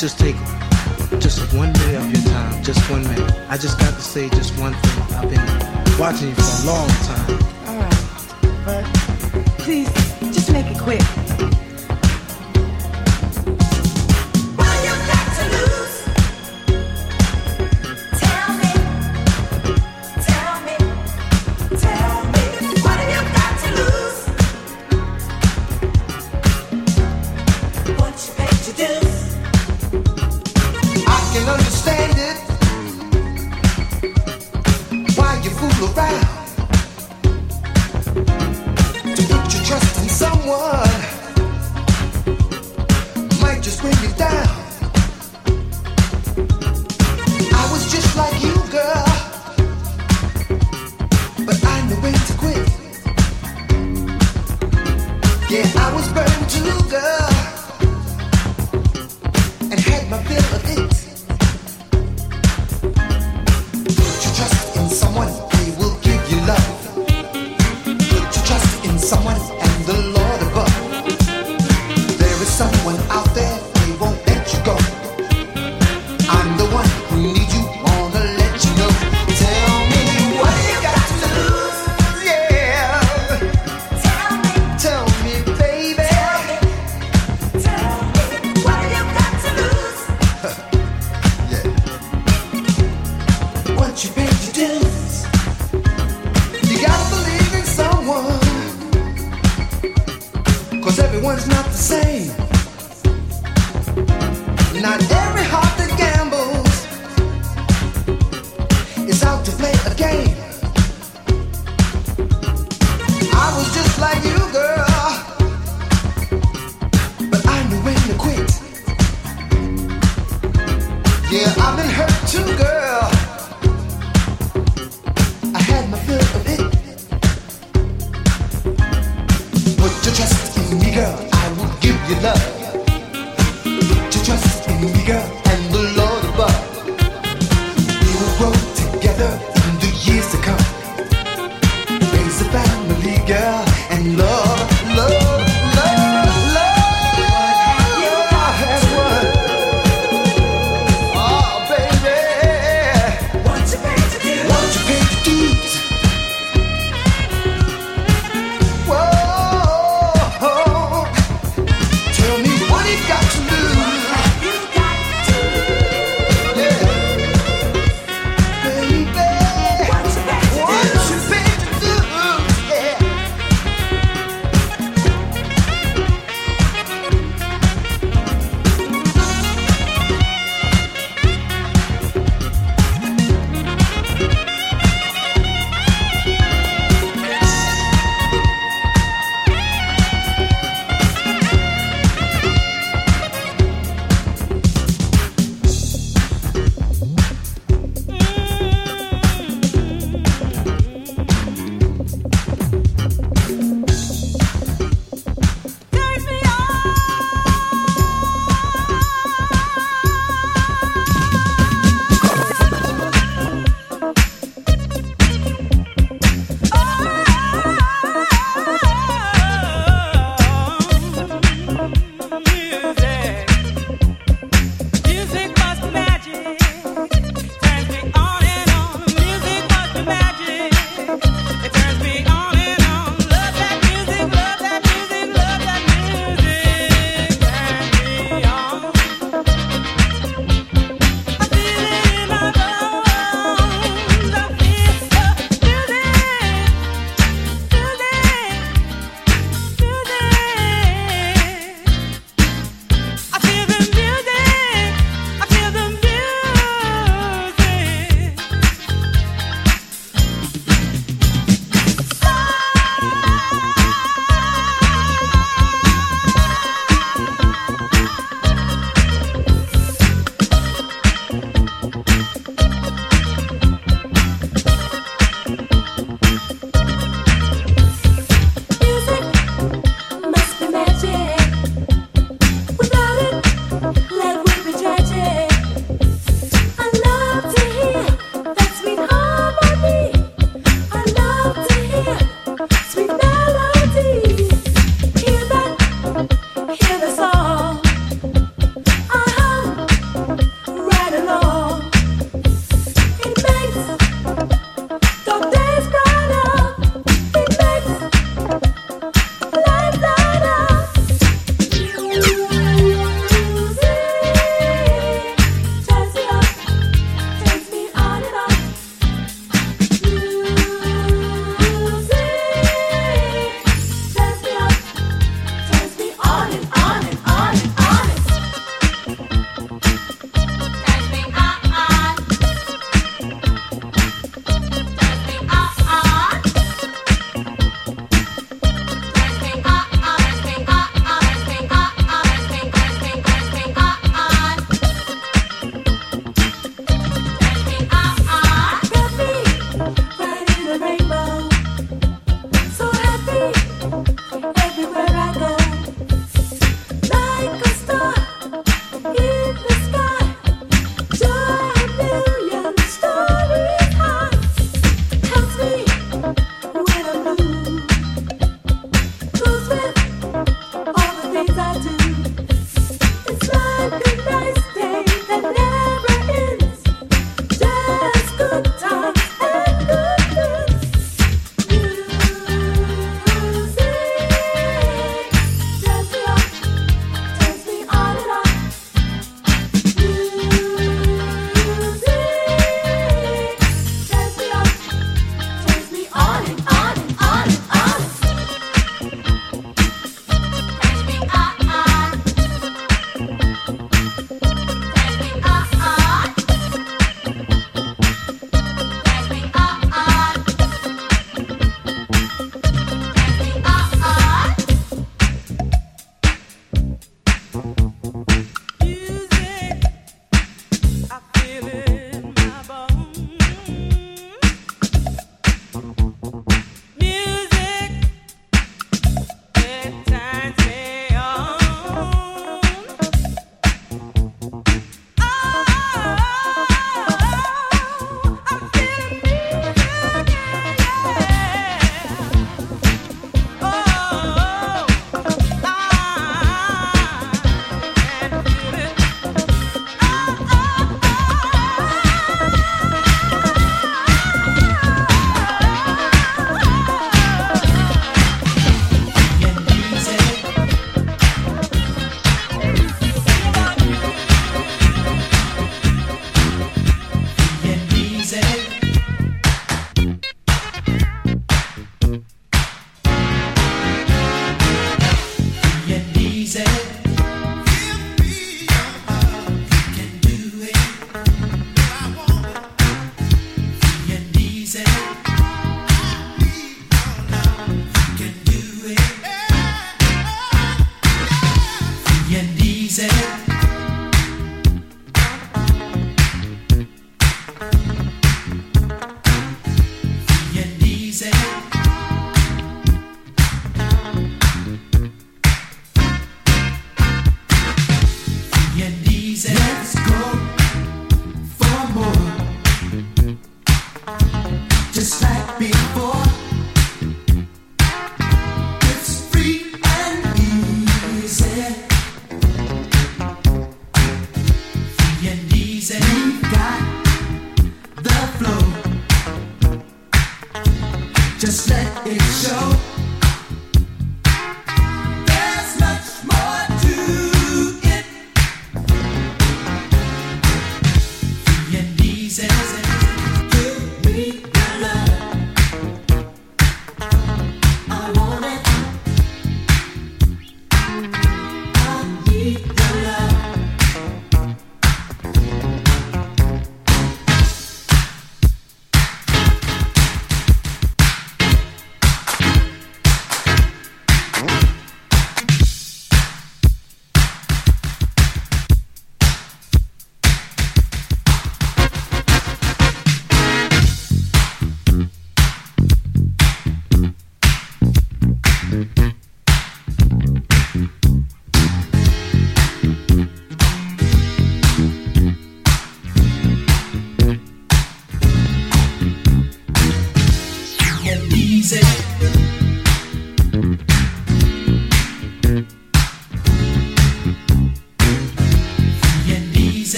just take understand.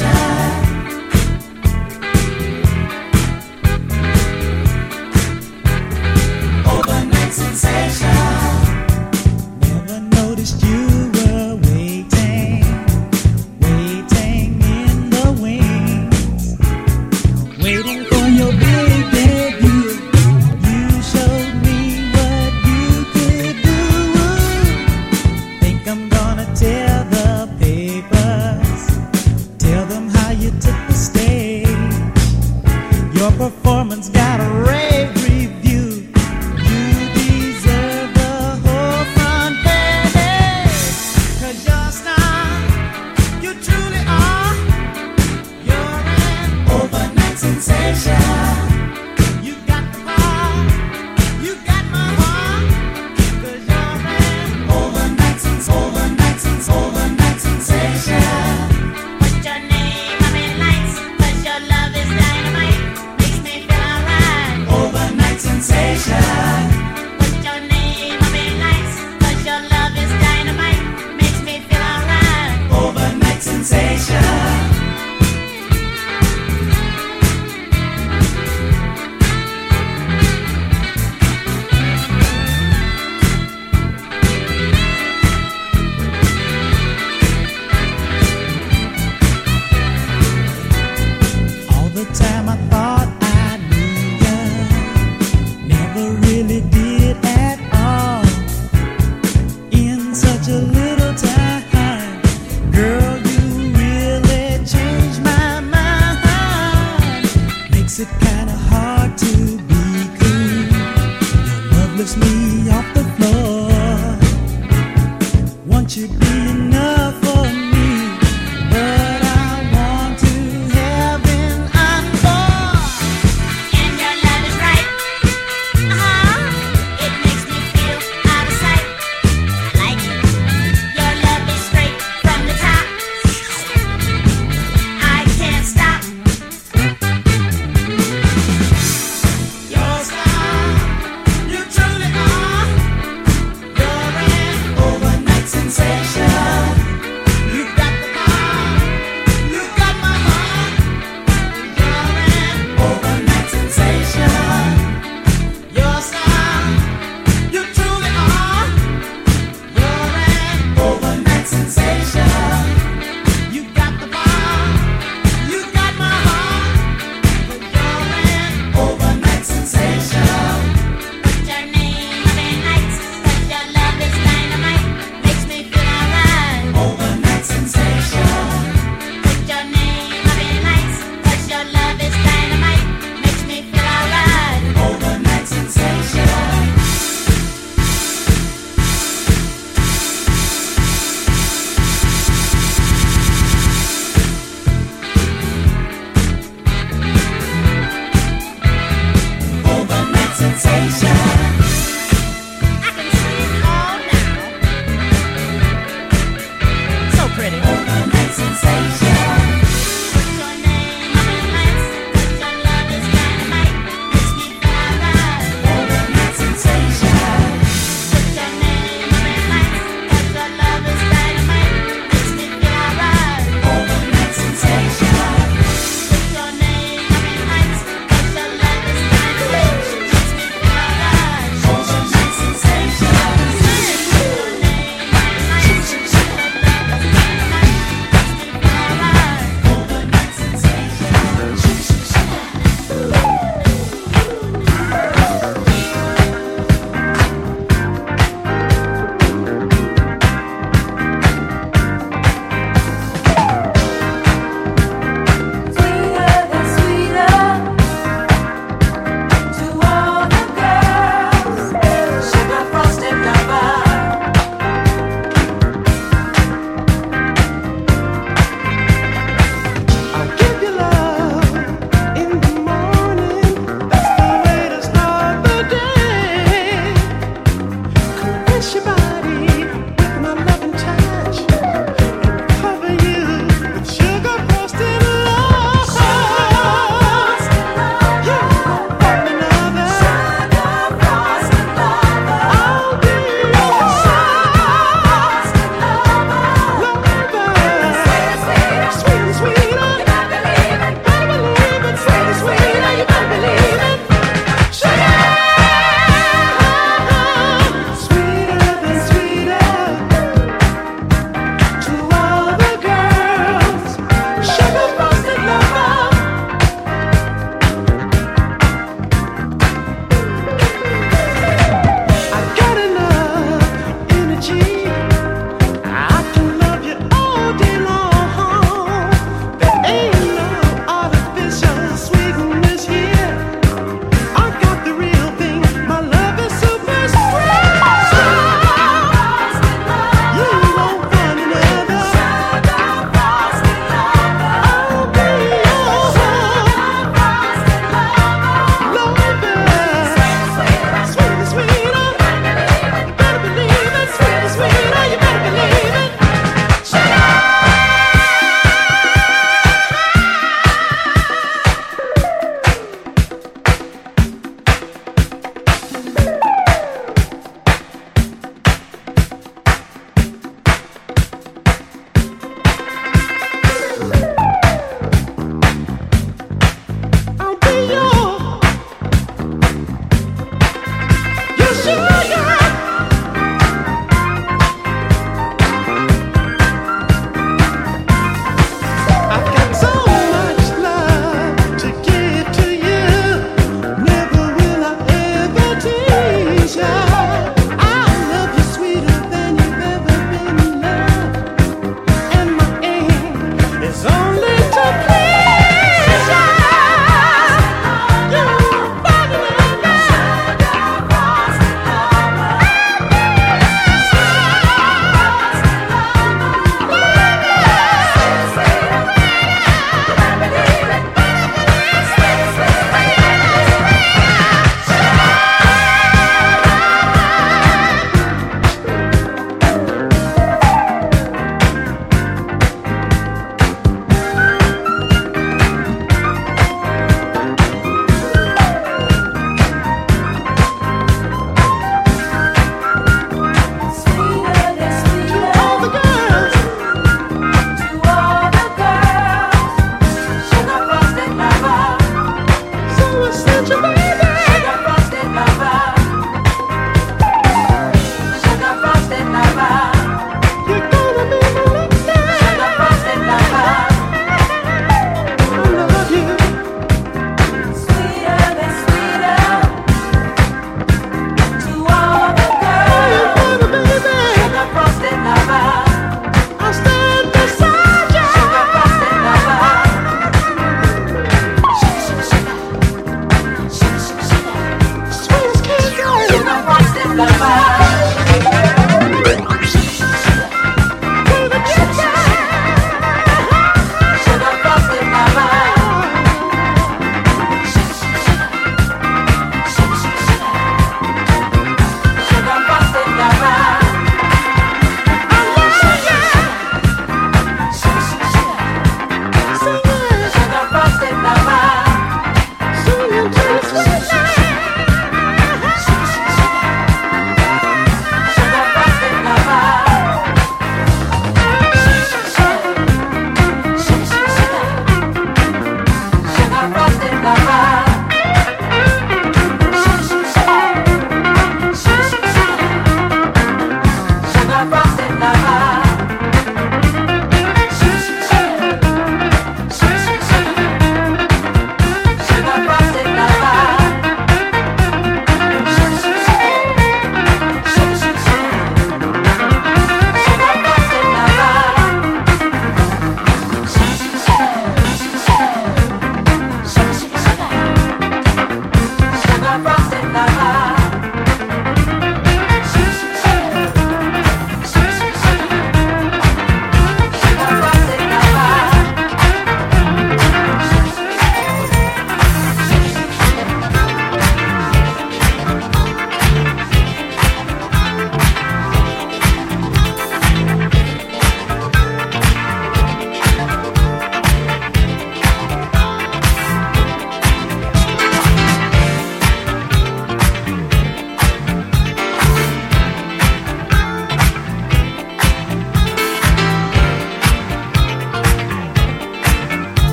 Yeah. Your me